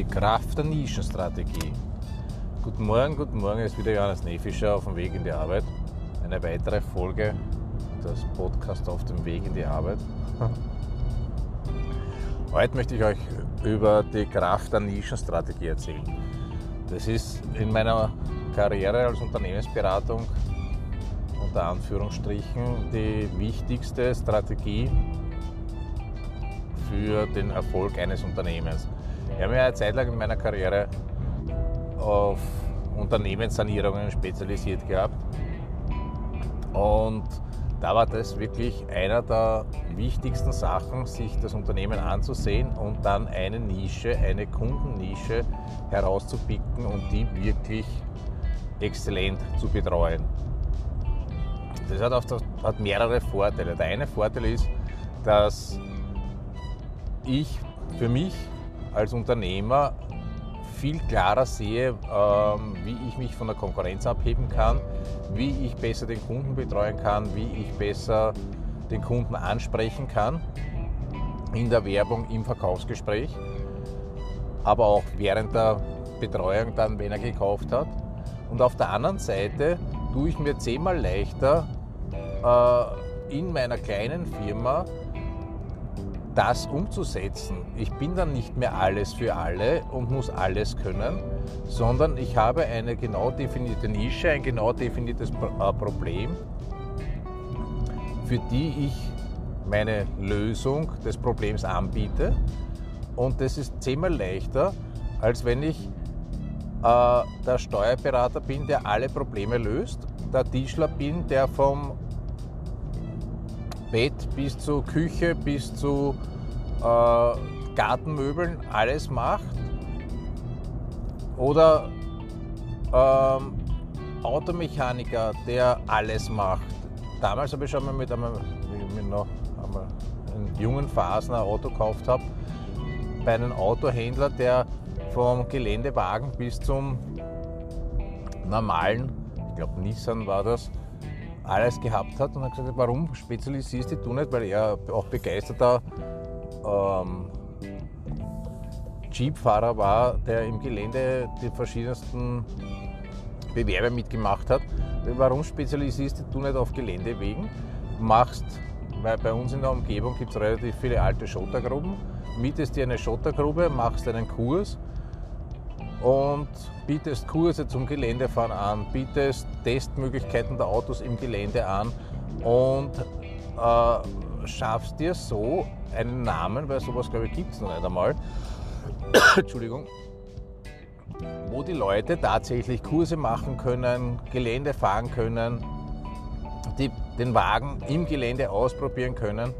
Die Kraft der Nischenstrategie. Guten Morgen, guten Morgen, es ist wieder Johannes Nefischer auf dem Weg in die Arbeit. Eine weitere Folge des Podcasts auf dem Weg in die Arbeit. Heute möchte ich euch über die Kraft der Nischenstrategie erzählen. Das ist in meiner Karriere als Unternehmensberatung unter Anführungsstrichen die wichtigste Strategie für den Erfolg eines Unternehmens. Ich habe mich eine Zeit lang in meiner Karriere auf Unternehmenssanierungen spezialisiert gehabt. Und da war das wirklich einer der wichtigsten Sachen, sich das Unternehmen anzusehen und dann eine Nische, eine Kundennische herauszupicken und die wirklich exzellent zu betreuen. Das hat, das hat mehrere Vorteile. Der eine Vorteil ist, dass ich für mich als Unternehmer viel klarer sehe, ähm, wie ich mich von der Konkurrenz abheben kann, wie ich besser den Kunden betreuen kann, wie ich besser den Kunden ansprechen kann in der Werbung, im Verkaufsgespräch, aber auch während der Betreuung dann, wenn er gekauft hat. Und auf der anderen Seite tue ich mir zehnmal leichter äh, in meiner kleinen Firma das umzusetzen. Ich bin dann nicht mehr alles für alle und muss alles können, sondern ich habe eine genau definierte Nische, ein genau definiertes äh, Problem, für die ich meine Lösung des Problems anbiete. Und das ist zehnmal leichter, als wenn ich äh, der Steuerberater bin, der alle Probleme löst, der Tischler bin, der vom Bett bis zur Küche bis zu äh, Gartenmöbeln alles macht. Oder ähm, Automechaniker, der alles macht. Damals habe ich schon mal mit einem, mit noch einmal in jungen Phasen ein Auto gekauft habe, bei einem Autohändler, der vom Geländewagen bis zum normalen, ich glaube Nissan war das, alles gehabt hat und hat gesagt, warum spezialisierst du nicht, weil er auch begeisterter ähm, Jeep-Fahrer war, der im Gelände die verschiedensten Bewerbe mitgemacht hat. Warum spezialisierst du nicht auf Geländewegen? Machst, weil bei uns in der Umgebung gibt es relativ viele alte Schottergruben, mietest dir eine Schottergrube, machst einen Kurs und bietest Kurse zum Geländefahren an, bietest Testmöglichkeiten der Autos im Gelände an und äh, schaffst dir so einen Namen, weil sowas glaube ich gibt es noch nicht einmal. Entschuldigung. Wo die Leute tatsächlich Kurse machen können, Gelände fahren können, die den Wagen im Gelände ausprobieren können.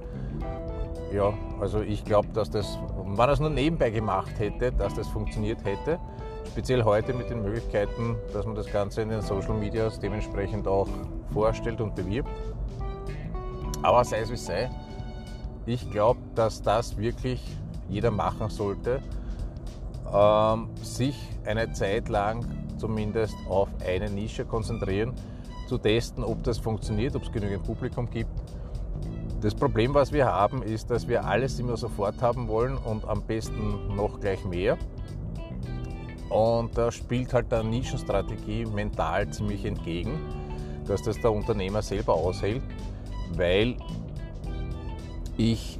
Ja, also ich glaube, dass das, wenn man das nur nebenbei gemacht hätte, dass das funktioniert hätte. Speziell heute mit den Möglichkeiten, dass man das Ganze in den Social Medias dementsprechend auch vorstellt und bewirbt. Aber sei es wie sei, ich glaube, dass das wirklich jeder machen sollte, ähm, sich eine Zeit lang zumindest auf eine Nische konzentrieren, zu testen, ob das funktioniert, ob es genügend Publikum gibt. Das Problem, was wir haben, ist, dass wir alles immer sofort haben wollen und am besten noch gleich mehr. Und da spielt halt der Nischenstrategie mental ziemlich entgegen, dass das der Unternehmer selber aushält, weil ich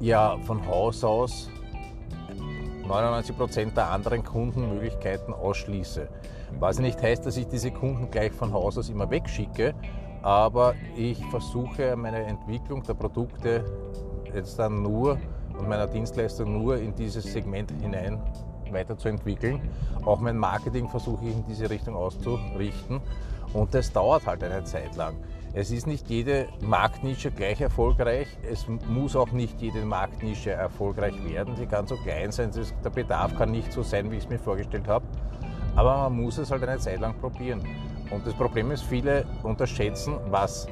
ja von Haus aus 99% der anderen Kundenmöglichkeiten ausschließe. Was nicht heißt, dass ich diese Kunden gleich von Haus aus immer wegschicke, aber ich versuche meine Entwicklung der Produkte jetzt dann nur und meiner Dienstleistung nur in dieses Segment hinein weiterzuentwickeln. Auch mein Marketing versuche ich in diese Richtung auszurichten und das dauert halt eine Zeit lang. Es ist nicht jede Marktnische gleich erfolgreich. Es muss auch nicht jede Marktnische erfolgreich werden. Sie kann so klein sein, der Bedarf kann nicht so sein, wie ich es mir vorgestellt habe. Aber man muss es halt eine Zeit lang probieren. Und das Problem ist, viele unterschätzen, was,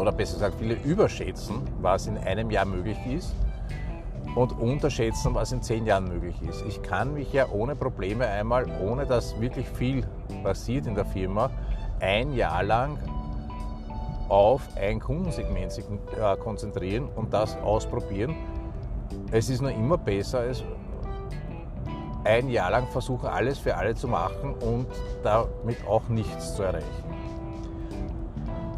oder besser gesagt, viele überschätzen, was in einem Jahr möglich ist und unterschätzen, was in zehn Jahren möglich ist. Ich kann mich ja ohne Probleme einmal, ohne dass wirklich viel passiert in der Firma, ein Jahr lang auf ein Kundensegment äh, konzentrieren und das ausprobieren. Es ist nur immer besser, als ein Jahr lang versuchen, alles für alle zu machen und damit auch nichts zu erreichen.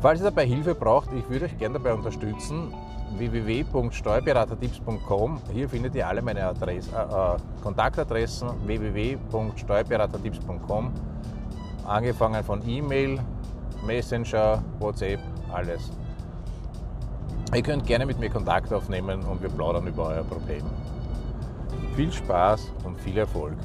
Falls ihr dabei Hilfe braucht, ich würde euch gerne dabei unterstützen, www.steuerberatertipps.com. Hier findet ihr alle meine Adresse, äh, äh, Kontaktadressen www.steuerberatertipps.com. Angefangen von E-Mail, Messenger, WhatsApp, alles. Ihr könnt gerne mit mir Kontakt aufnehmen und wir plaudern über euer Problem. Viel Spaß und viel Erfolg.